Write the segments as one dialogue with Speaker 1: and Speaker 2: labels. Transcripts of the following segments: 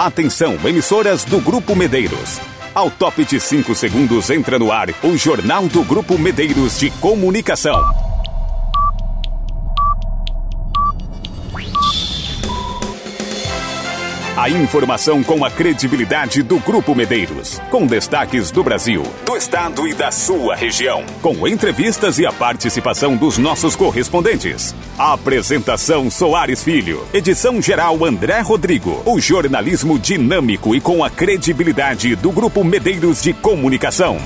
Speaker 1: Atenção, emissoras do Grupo Medeiros. Ao top de 5 segundos entra no ar o Jornal do Grupo Medeiros de Comunicação. A informação com a credibilidade do Grupo Medeiros. Com destaques do Brasil, do estado e da sua região. Com entrevistas e a participação dos nossos correspondentes. A apresentação Soares Filho. Edição geral André Rodrigo. O jornalismo dinâmico e com a credibilidade do Grupo Medeiros de Comunicação.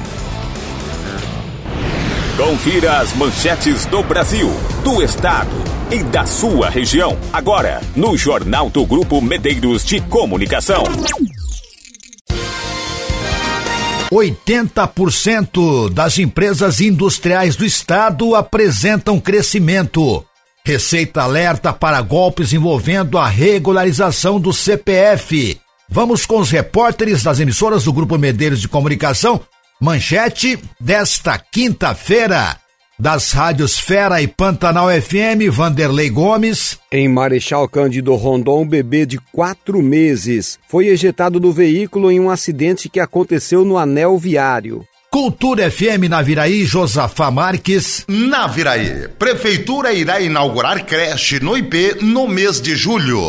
Speaker 1: Confira as manchetes do Brasil, do estado e da sua região. Agora, no Jornal do Grupo Medeiros de Comunicação.
Speaker 2: 80% das empresas industriais do estado apresentam crescimento. Receita alerta para golpes envolvendo a regularização do CPF. Vamos com os repórteres das emissoras do Grupo Medeiros de Comunicação. Manchete desta quinta-feira das rádios Fera e Pantanal FM, Vanderlei Gomes.
Speaker 3: Em Marechal Cândido Rondon, um bebê de quatro meses foi ejetado do veículo em um acidente que aconteceu no anel viário.
Speaker 2: Cultura FM na Viraí, Josafá Marques.
Speaker 4: Na Viraí, Prefeitura irá inaugurar creche no IP no mês de julho.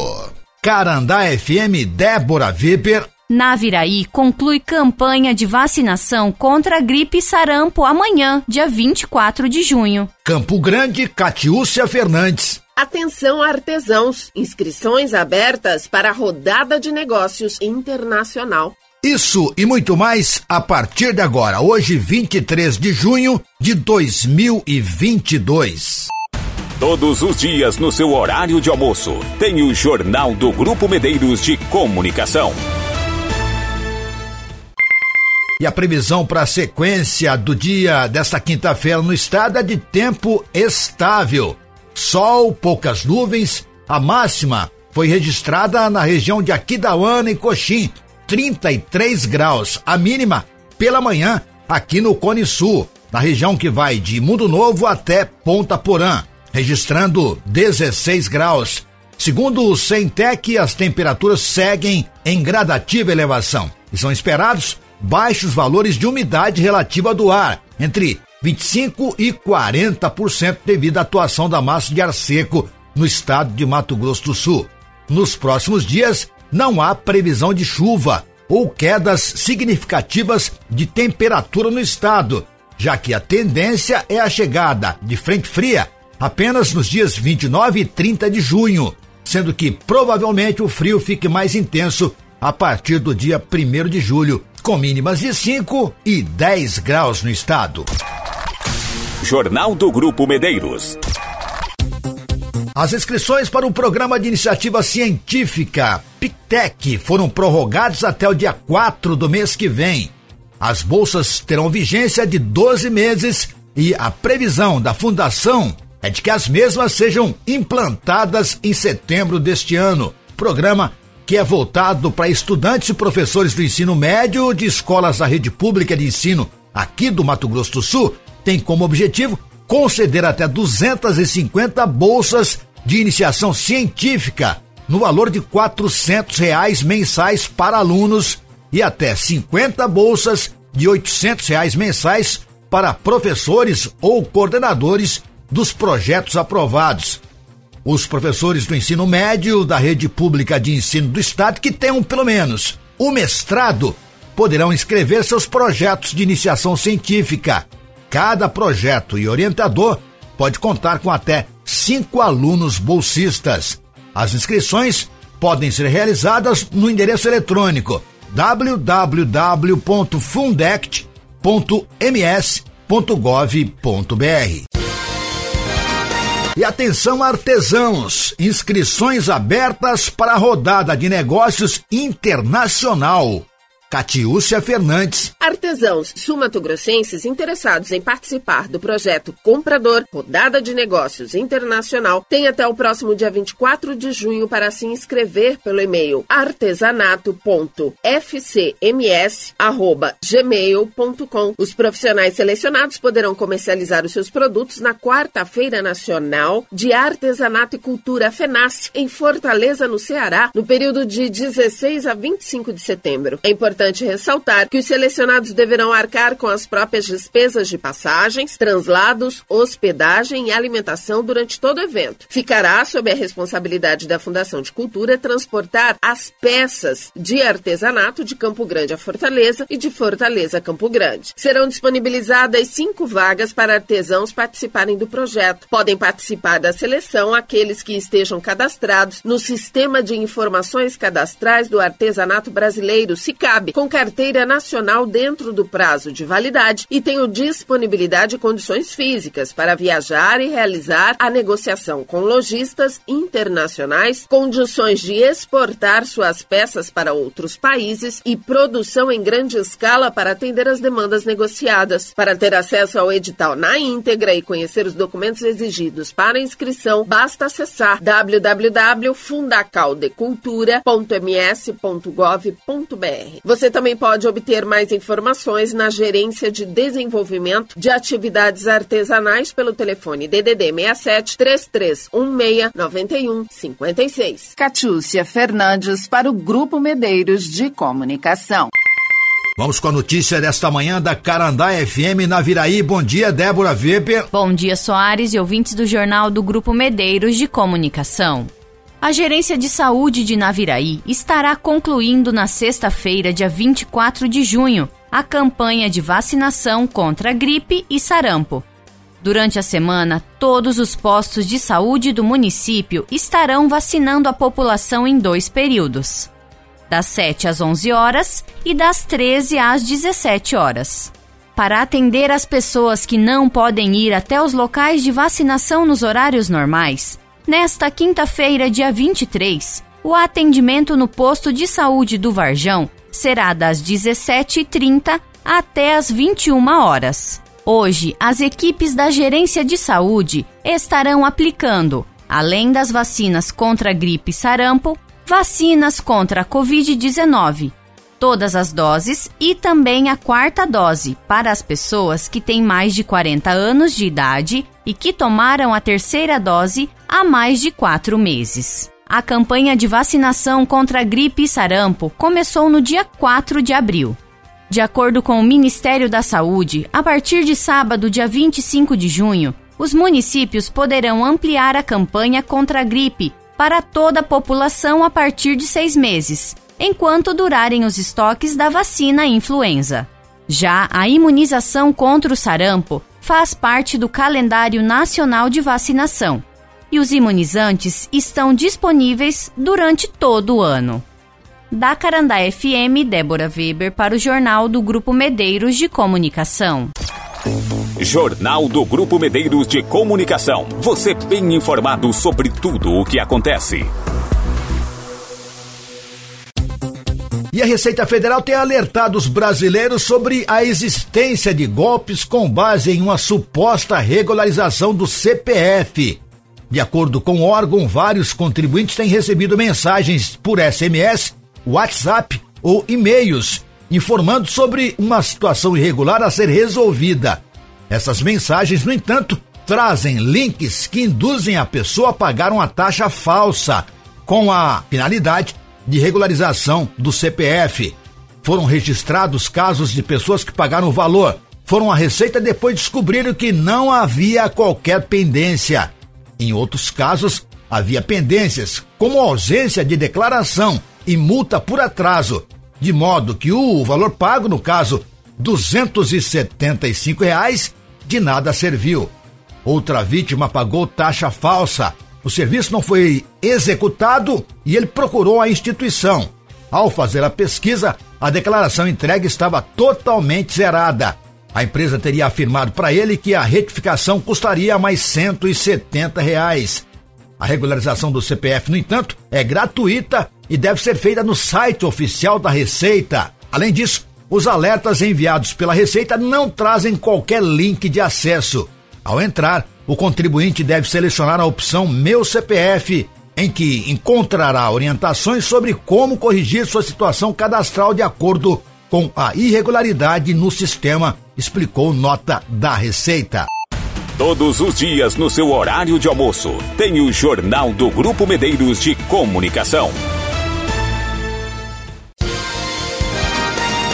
Speaker 2: Carandá FM, Débora Weber.
Speaker 5: Naviraí conclui campanha de vacinação contra a gripe e sarampo amanhã, dia 24 de junho.
Speaker 2: Campo Grande, Catiúcia Fernandes.
Speaker 6: Atenção artesãos, inscrições abertas para a rodada de negócios internacional.
Speaker 2: Isso e muito mais a partir de agora, hoje 23 de junho de 2022.
Speaker 1: Todos os dias no seu horário de almoço, tem o Jornal do Grupo Medeiros de Comunicação.
Speaker 2: E a previsão para a sequência do dia desta quinta-feira no estado é de tempo estável. Sol, poucas nuvens. A máxima foi registrada na região de Aquidauana e Coxim, 33 graus. A mínima pela manhã aqui no Cone Sul, na região que vai de Mundo Novo até Ponta Porã, registrando 16 graus. Segundo o Centec, as temperaturas seguem em gradativa elevação e são esperados baixos valores de umidade relativa do ar, entre 25 e 40% devido à atuação da massa de ar seco no estado de Mato Grosso do Sul. Nos próximos dias, não há previsão de chuva ou quedas significativas de temperatura no estado, já que a tendência é a chegada de frente fria apenas nos dias 29 e 30 de junho, sendo que provavelmente o frio fique mais intenso a partir do dia 1 de julho, com mínimas de 5 e 10 graus no estado.
Speaker 1: Jornal do Grupo Medeiros.
Speaker 2: As inscrições para o programa de iniciativa científica PICTEC foram prorrogadas até o dia 4 do mês que vem. As bolsas terão vigência de 12 meses e a previsão da fundação é de que as mesmas sejam implantadas em setembro deste ano. Programa que é voltado para estudantes e professores do ensino médio de escolas da rede pública de ensino aqui do Mato Grosso do Sul, tem como objetivo conceder até 250 bolsas de iniciação científica no valor de R$ reais mensais para alunos e até 50 bolsas de R$ reais mensais para professores ou coordenadores dos projetos aprovados. Os professores do ensino médio da rede pública de ensino do estado que tenham pelo menos o mestrado poderão inscrever seus projetos de iniciação científica. Cada projeto e orientador pode contar com até cinco alunos bolsistas. As inscrições podem ser realizadas no endereço eletrônico www.fundect.ms.gov.br. E atenção artesãos, inscrições abertas para a rodada de negócios internacional. Catiúcia Fernandes.
Speaker 6: Artesãos sumatogrossenses interessados em participar do projeto Comprador Rodada de Negócios Internacional têm até o próximo dia 24 de junho para se inscrever pelo e-mail artesanato.fcms@gmail.com. Os profissionais selecionados poderão comercializar os seus produtos na quarta-feira nacional de Artesanato e Cultura FENAS em Fortaleza, no Ceará, no período de 16 a 25 de setembro. É importante importante ressaltar que os selecionados deverão arcar com as próprias despesas de passagens, translados, hospedagem e alimentação durante todo o evento. Ficará sob a responsabilidade da Fundação de Cultura transportar as peças de artesanato de Campo Grande a Fortaleza e de Fortaleza a Campo Grande. Serão disponibilizadas cinco vagas para artesãos participarem do projeto. Podem participar da seleção aqueles que estejam cadastrados no Sistema de Informações Cadastrais do Artesanato Brasileiro, SICAB, com carteira nacional dentro do prazo de validade e tenham disponibilidade e condições físicas para viajar e realizar a negociação com lojistas internacionais, condições de exportar suas peças para outros países e produção em grande escala para atender as demandas negociadas. Para ter acesso ao edital na íntegra e conhecer os documentos exigidos para inscrição, basta acessar www.fundacaldecultura.ms.gov.br. Você também pode obter mais informações na Gerência de Desenvolvimento de Atividades Artesanais pelo telefone DDD 67 3316 91 56.
Speaker 7: Catiúcia Fernandes para o Grupo Medeiros de Comunicação.
Speaker 2: Vamos com a notícia desta manhã da Carandá FM na Viraí. Bom dia, Débora Weber.
Speaker 5: Bom dia, Soares e ouvintes do Jornal do Grupo Medeiros de Comunicação. A Gerência de Saúde de Naviraí estará concluindo na sexta-feira, dia 24 de junho, a campanha de vacinação contra gripe e sarampo. Durante a semana, todos os postos de saúde do município estarão vacinando a população em dois períodos, das 7 às 11 horas e das 13 às 17 horas. Para atender as pessoas que não podem ir até os locais de vacinação nos horários normais, Nesta quinta-feira, dia 23, o atendimento no posto de saúde do Varjão será das 17h30 até as 21 horas. Hoje, as equipes da Gerência de Saúde estarão aplicando, além das vacinas contra a gripe e sarampo, vacinas contra a Covid-19, todas as doses e também a quarta dose para as pessoas que têm mais de 40 anos de idade e que tomaram a terceira dose há mais de quatro meses. A campanha de vacinação contra a gripe e sarampo começou no dia 4 de abril. De acordo com o Ministério da Saúde, a partir de sábado, dia 25 de junho, os municípios poderão ampliar a campanha contra a gripe para toda a população a partir de seis meses, enquanto durarem os estoques da vacina influenza. Já a imunização contra o sarampo faz parte do calendário nacional de vacinação e os imunizantes estão disponíveis durante todo o ano. Da Carandá FM, Débora Weber para o Jornal do Grupo Medeiros de Comunicação.
Speaker 1: Jornal do Grupo Medeiros de Comunicação. Você bem informado sobre tudo o que acontece.
Speaker 2: E a Receita Federal tem alertado os brasileiros sobre a existência de golpes com base em uma suposta regularização do CPF. De acordo com o órgão, vários contribuintes têm recebido mensagens por SMS, WhatsApp ou e-mails informando sobre uma situação irregular a ser resolvida. Essas mensagens, no entanto, trazem links que induzem a pessoa a pagar uma taxa falsa, com a finalidade de regularização do CPF. Foram registrados casos de pessoas que pagaram o valor, foram à Receita depois descobriram que não havia qualquer pendência. Em outros casos, havia pendências, como ausência de declaração e multa por atraso, de modo que o valor pago, no caso, 275 reais, de nada serviu. Outra vítima pagou taxa falsa. O serviço não foi executado e ele procurou a instituição. Ao fazer a pesquisa, a declaração entregue estava totalmente zerada. A empresa teria afirmado para ele que a retificação custaria mais 170 reais. A regularização do CPF, no entanto, é gratuita e deve ser feita no site oficial da Receita. Além disso, os alertas enviados pela Receita não trazem qualquer link de acesso. Ao entrar, o contribuinte deve selecionar a opção Meu CPF, em que encontrará orientações sobre como corrigir sua situação cadastral de acordo com a irregularidade no sistema, explicou nota da Receita.
Speaker 1: Todos os dias no seu horário de almoço, tem o Jornal do Grupo Medeiros de Comunicação.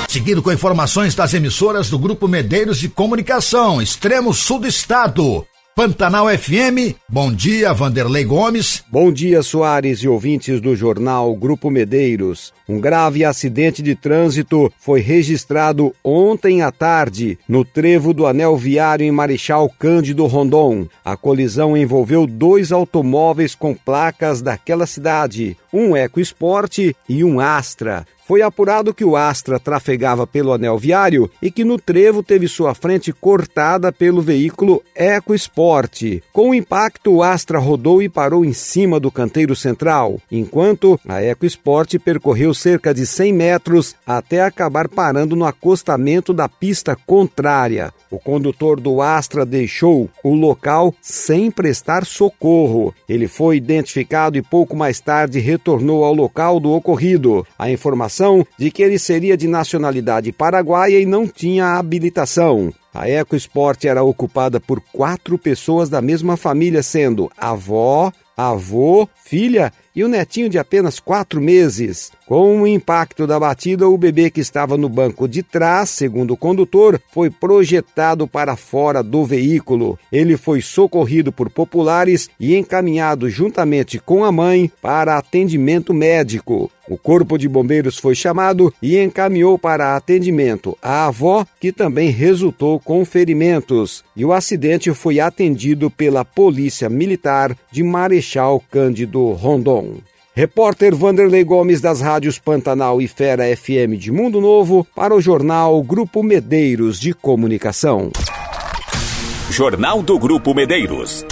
Speaker 2: Seguindo com informações das emissoras do Grupo Medeiros de Comunicação, extremo sul do estado. Pantanal FM, bom dia, Vanderlei Gomes.
Speaker 3: Bom dia, Soares e ouvintes do jornal Grupo Medeiros. Um grave acidente de trânsito foi registrado ontem à tarde no trevo do anel viário em Marechal Cândido Rondon. A colisão envolveu dois automóveis com placas daquela cidade, um EcoSport e um Astra foi apurado que o Astra trafegava pelo anel viário e que no trevo teve sua frente cortada pelo veículo EcoSport. Com o impacto, o Astra rodou e parou em cima do canteiro central, enquanto a EcoSport percorreu cerca de 100 metros até acabar parando no acostamento da pista contrária. O condutor do Astra deixou o local sem prestar socorro. Ele foi identificado e pouco mais tarde retornou ao local do ocorrido. A informação informação de que ele seria de nacionalidade paraguaia e não tinha habilitação. A EcoSport era ocupada por quatro pessoas da mesma família, sendo avó, avô, filha e o netinho de apenas quatro meses. Com o impacto da batida, o bebê que estava no banco de trás, segundo o condutor, foi projetado para fora do veículo. Ele foi socorrido por populares e encaminhado juntamente com a mãe para atendimento médico. O corpo de bombeiros foi chamado e encaminhou para atendimento a avó, que também resultou com ferimentos. E o acidente foi atendido pela Polícia Militar de Marechal Cândido Rondon. Repórter Vanderlei Gomes das rádios Pantanal e Fera FM de Mundo Novo para o jornal Grupo Medeiros de Comunicação.
Speaker 1: Jornal do Grupo Medeiros.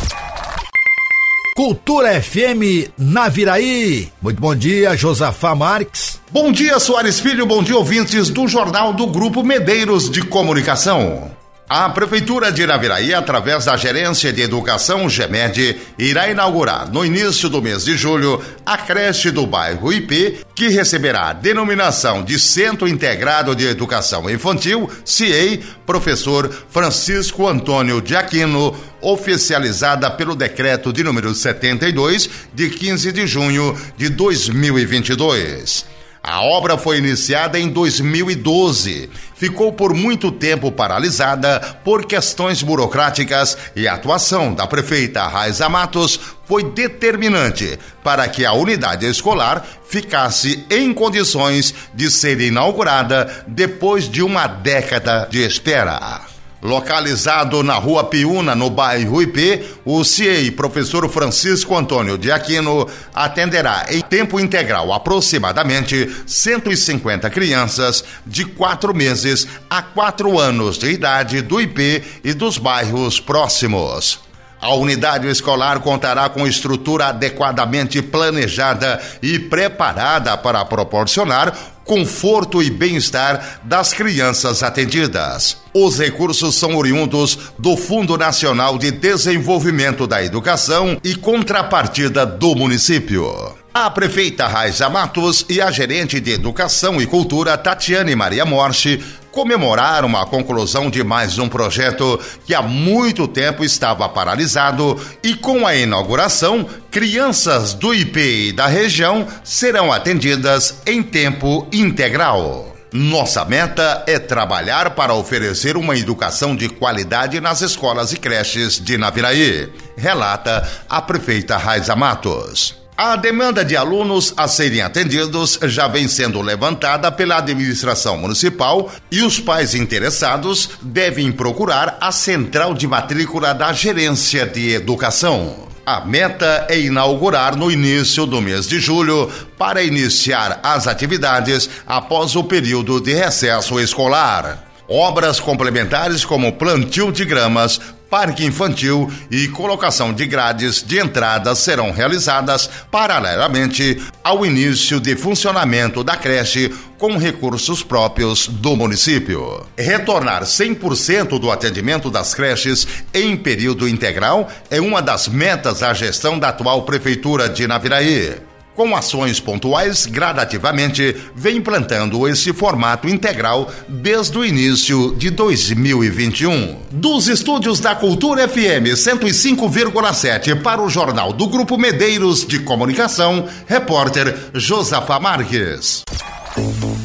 Speaker 2: Cultura FM Naviraí. Muito bom dia, Josafá Marques.
Speaker 4: Bom dia, Soares Filho. Bom dia, ouvintes do Jornal do Grupo Medeiros de Comunicação. A Prefeitura de Iraviraí, através da Gerência de Educação GEMED, irá inaugurar no início do mês de julho a creche do bairro IP, que receberá a denominação de Centro Integrado de Educação Infantil, CIEI, professor Francisco Antônio de Aquino, oficializada pelo decreto de número 72, de 15 de junho de 2022. A obra foi iniciada em 2012. Ficou por muito tempo paralisada por questões burocráticas e a atuação da prefeita Raiza Matos foi determinante para que a unidade escolar ficasse em condições de ser inaugurada depois de uma década de espera. Localizado na rua Piúna, no bairro IP, o CIEI professor Francisco Antônio de Aquino atenderá em tempo integral aproximadamente 150 crianças de quatro meses a quatro anos de idade do IP e dos bairros próximos. A unidade escolar contará com estrutura adequadamente planejada e preparada para proporcionar conforto e bem-estar das crianças atendidas. Os recursos são oriundos do Fundo Nacional de Desenvolvimento da Educação e contrapartida do município. A prefeita Raiza Matos e a gerente de Educação e Cultura Tatiane Maria Morte comemoraram a conclusão de mais um projeto que há muito tempo estava paralisado e com a inauguração, crianças do IP e da região serão atendidas em tempo integral. Nossa meta é trabalhar para oferecer uma educação de qualidade nas escolas e creches de Naviraí, relata a prefeita Raiza Matos. A demanda de alunos a serem atendidos já vem sendo levantada pela administração municipal e os pais interessados devem procurar a central de matrícula da Gerência de Educação. A meta é inaugurar no início do mês de julho para iniciar as atividades após o período de recesso escolar. Obras complementares como plantio de gramas, parque infantil e colocação de grades de entrada serão realizadas paralelamente ao início de funcionamento da creche com recursos próprios do município. Retornar 100% do atendimento das creches em período integral é uma das metas da gestão da atual prefeitura de Naviraí com ações pontuais, gradativamente vem implantando esse formato integral desde o início de 2021. Dos estúdios da Cultura FM 105,7 para o Jornal do Grupo Medeiros de Comunicação, repórter Josafa Marques.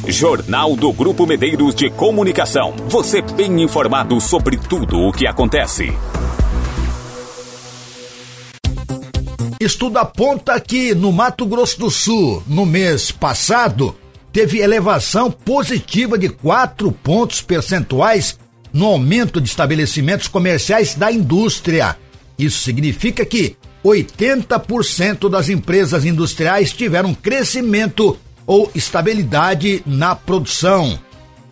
Speaker 1: Jornal do Grupo Medeiros de Comunicação. Você bem informado sobre tudo o que acontece.
Speaker 2: Estudo aponta que no Mato Grosso do Sul, no mês passado, teve elevação positiva de 4 pontos percentuais no aumento de estabelecimentos comerciais da indústria. Isso significa que 80% das empresas industriais tiveram crescimento ou estabilidade na produção.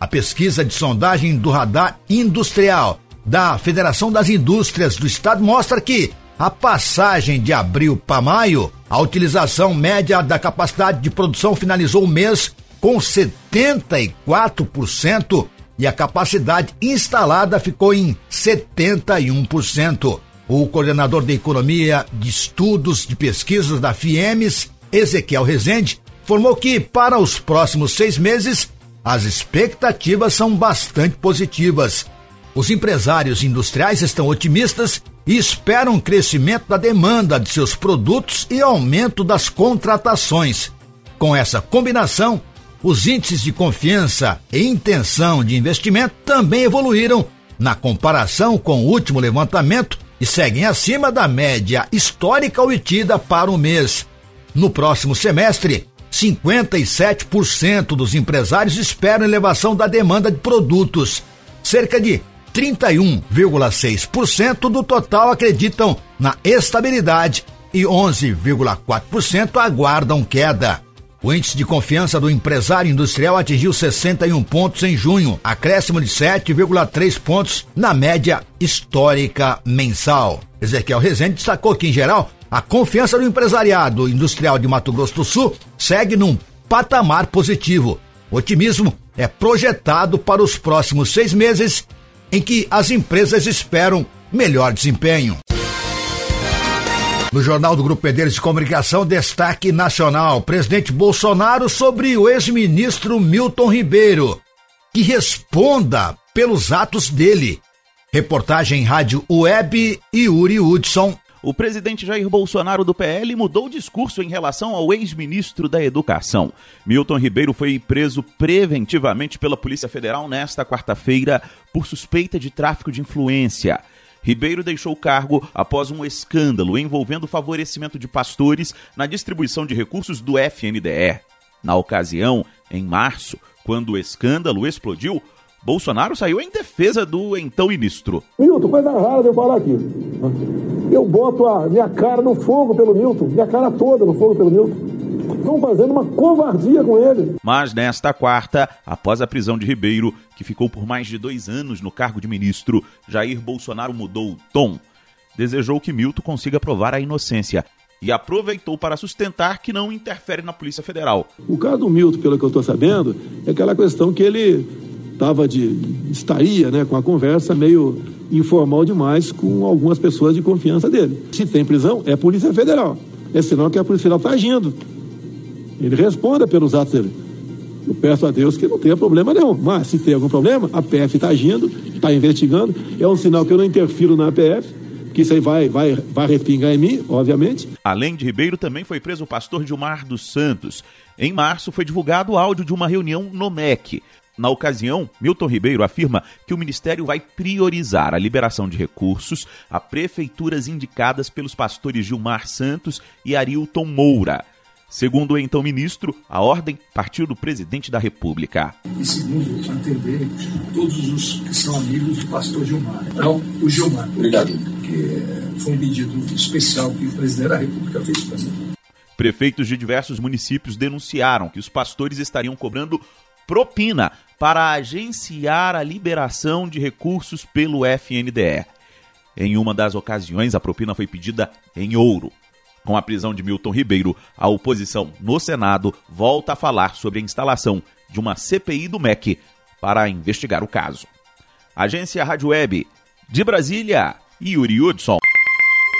Speaker 2: A pesquisa de sondagem do radar industrial da Federação das Indústrias do Estado mostra que a passagem de abril para maio, a utilização média da capacidade de produção finalizou o mês com 74% e a capacidade instalada ficou em 71%. O coordenador de Economia de Estudos de Pesquisas da FIEMES, Ezequiel Rezende, informou que para os próximos seis meses as expectativas são bastante positivas. Os empresários industriais estão otimistas e esperam um crescimento da demanda de seus produtos e aumento das contratações. Com essa combinação, os índices de confiança e intenção de investimento também evoluíram na comparação com o último levantamento e seguem acima da média histórica obtida para o mês. No próximo semestre, 57% dos empresários esperam elevação da demanda de produtos. Cerca de 31,6% do total acreditam na estabilidade e 11,4% aguardam queda. O índice de confiança do empresário industrial atingiu 61 pontos em junho, acréscimo de 7,3 pontos na média histórica mensal. Ezequiel Rezende destacou que, em geral, a confiança do empresariado industrial de Mato Grosso do Sul segue num patamar positivo. O otimismo é projetado para os próximos seis meses em que as empresas esperam melhor desempenho. No Jornal do Grupo Medeiros de Comunicação, destaque nacional: presidente Bolsonaro sobre o ex-ministro Milton Ribeiro, que responda pelos atos dele. Reportagem Rádio Web e Uri Hudson
Speaker 8: o presidente Jair Bolsonaro do PL mudou o discurso em relação ao ex-ministro da Educação. Milton Ribeiro foi preso preventivamente pela Polícia Federal nesta quarta-feira por suspeita de tráfico de influência. Ribeiro deixou o cargo após um escândalo envolvendo o favorecimento de pastores na distribuição de recursos do FNDE. Na ocasião, em março, quando o escândalo explodiu, Bolsonaro saiu em defesa do então ministro.
Speaker 9: Milton, coisa rara de eu falar aqui. Eu boto a minha cara no fogo pelo Milton, minha cara toda no fogo pelo Milton. Estão fazendo uma covardia com ele.
Speaker 8: Mas nesta quarta, após a prisão de Ribeiro, que ficou por mais de dois anos no cargo de ministro, Jair Bolsonaro mudou o tom. Desejou que Milton consiga provar a inocência e aproveitou para sustentar que não interfere na Polícia Federal.
Speaker 9: O caso do Milton, pelo que eu estou sabendo, é aquela questão que ele de estaria, né, com a conversa meio informal demais com algumas pessoas de confiança dele. Se tem prisão, é Polícia Federal. É sinal que a Polícia Federal está agindo. Ele responda pelos atos dele. Eu peço a Deus que não tenha problema nenhum. Mas se tem algum problema, a PF está agindo, está investigando. É um sinal que eu não interfiro na PF, que isso aí vai, vai, vai respingar em mim, obviamente.
Speaker 8: Além de Ribeiro, também foi preso o pastor Gilmar dos Santos. Em março foi divulgado o áudio de uma reunião no MEC. Na ocasião, Milton Ribeiro afirma que o Ministério vai priorizar a liberação de recursos a prefeituras indicadas pelos pastores Gilmar Santos e Arilton Moura. Segundo o então ministro, a ordem partiu do presidente da República.
Speaker 10: E segundo, atender todos os que são amigos do pastor Gilmar. Então, o Gilmar. Obrigado. Que foi um pedido especial que o presidente da República fez para mim.
Speaker 8: Prefeitos de diversos municípios denunciaram que os pastores estariam cobrando propina para agenciar a liberação de recursos pelo FNDE. Em uma das ocasiões, a propina foi pedida em ouro. Com a prisão de Milton Ribeiro, a oposição no Senado volta a falar sobre a instalação de uma CPI do MEC para investigar o caso. Agência Rádio Web de Brasília, Yuri Hudson.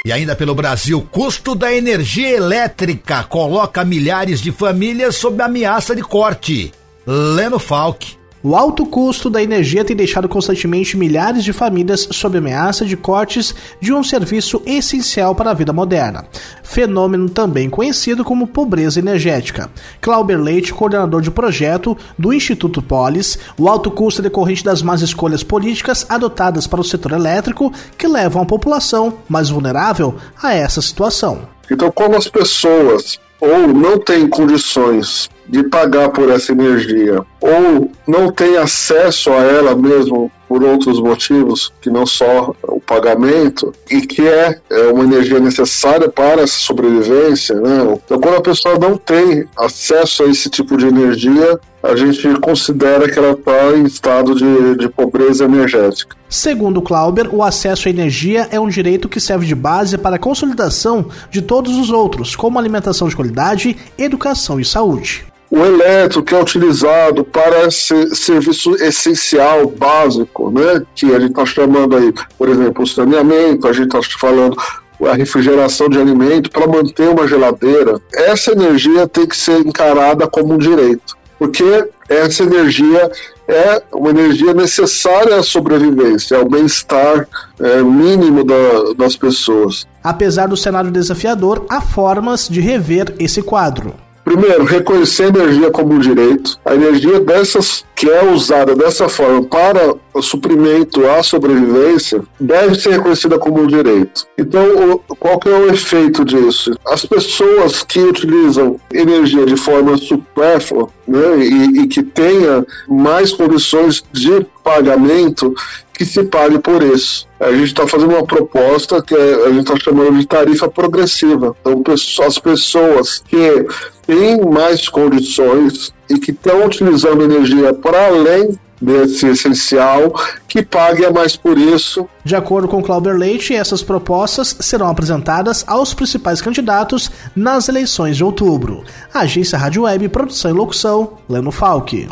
Speaker 2: E ainda pelo Brasil, custo da energia elétrica coloca milhares de famílias sob ameaça de corte. Leno Falck.
Speaker 11: O alto custo da energia tem deixado constantemente milhares de famílias sob ameaça de cortes de um serviço essencial para a vida moderna. Fenômeno também conhecido como pobreza energética. Clauber Leite, coordenador de projeto do Instituto Polis, o alto custo é decorrente das más escolhas políticas adotadas para o setor elétrico que levam a população mais vulnerável a essa situação.
Speaker 12: Então, como as pessoas ou não têm condições de pagar por essa energia ou não tem acesso a ela mesmo por outros motivos que não só pagamento e que é, é uma energia necessária para essa sobrevivência, né? Então, quando a pessoa não tem acesso a esse tipo de energia, a gente considera que ela está em estado de, de pobreza energética.
Speaker 11: Segundo Clauber, o acesso à energia é um direito que serve de base para a consolidação de todos os outros, como alimentação de qualidade, educação e saúde
Speaker 12: o elétrico que é utilizado para serviço essencial, básico, né? Que a gente está chamando aí, por exemplo, o saneamento, a gente está falando a refrigeração de alimento para manter uma geladeira. Essa energia tem que ser encarada como um direito, porque essa energia é uma energia necessária à sobrevivência, ao bem-estar é, mínimo da, das pessoas.
Speaker 11: Apesar do cenário desafiador, há formas de rever esse quadro.
Speaker 12: Primeiro, reconhecer a energia como um direito. A energia dessas que é usada dessa forma para o suprimento à sobrevivência deve ser reconhecida como um direito. Então, qual que é o efeito disso? As pessoas que utilizam energia de forma supérflua né, e, e que tenha mais condições de pagamento que se pague por isso. A gente está fazendo uma proposta que é, a gente está chamando de tarifa progressiva. Então, as pessoas que têm mais condições e que estão utilizando energia para além desse essencial, que pague mais por isso.
Speaker 11: De acordo com Clauber Leite, essas propostas serão apresentadas aos principais candidatos nas eleições de outubro. Agência Rádio Web, produção e locução, Leno Falck.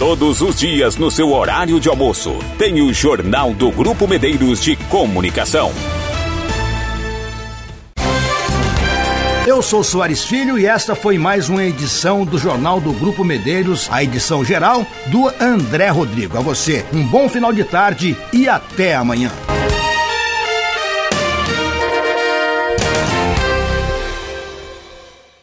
Speaker 1: Todos os dias no seu horário de almoço, tem o Jornal do Grupo Medeiros de Comunicação.
Speaker 2: Eu sou Soares Filho e esta foi mais uma edição do Jornal do Grupo Medeiros, a edição geral do André Rodrigo. A você, um bom final de tarde e até amanhã.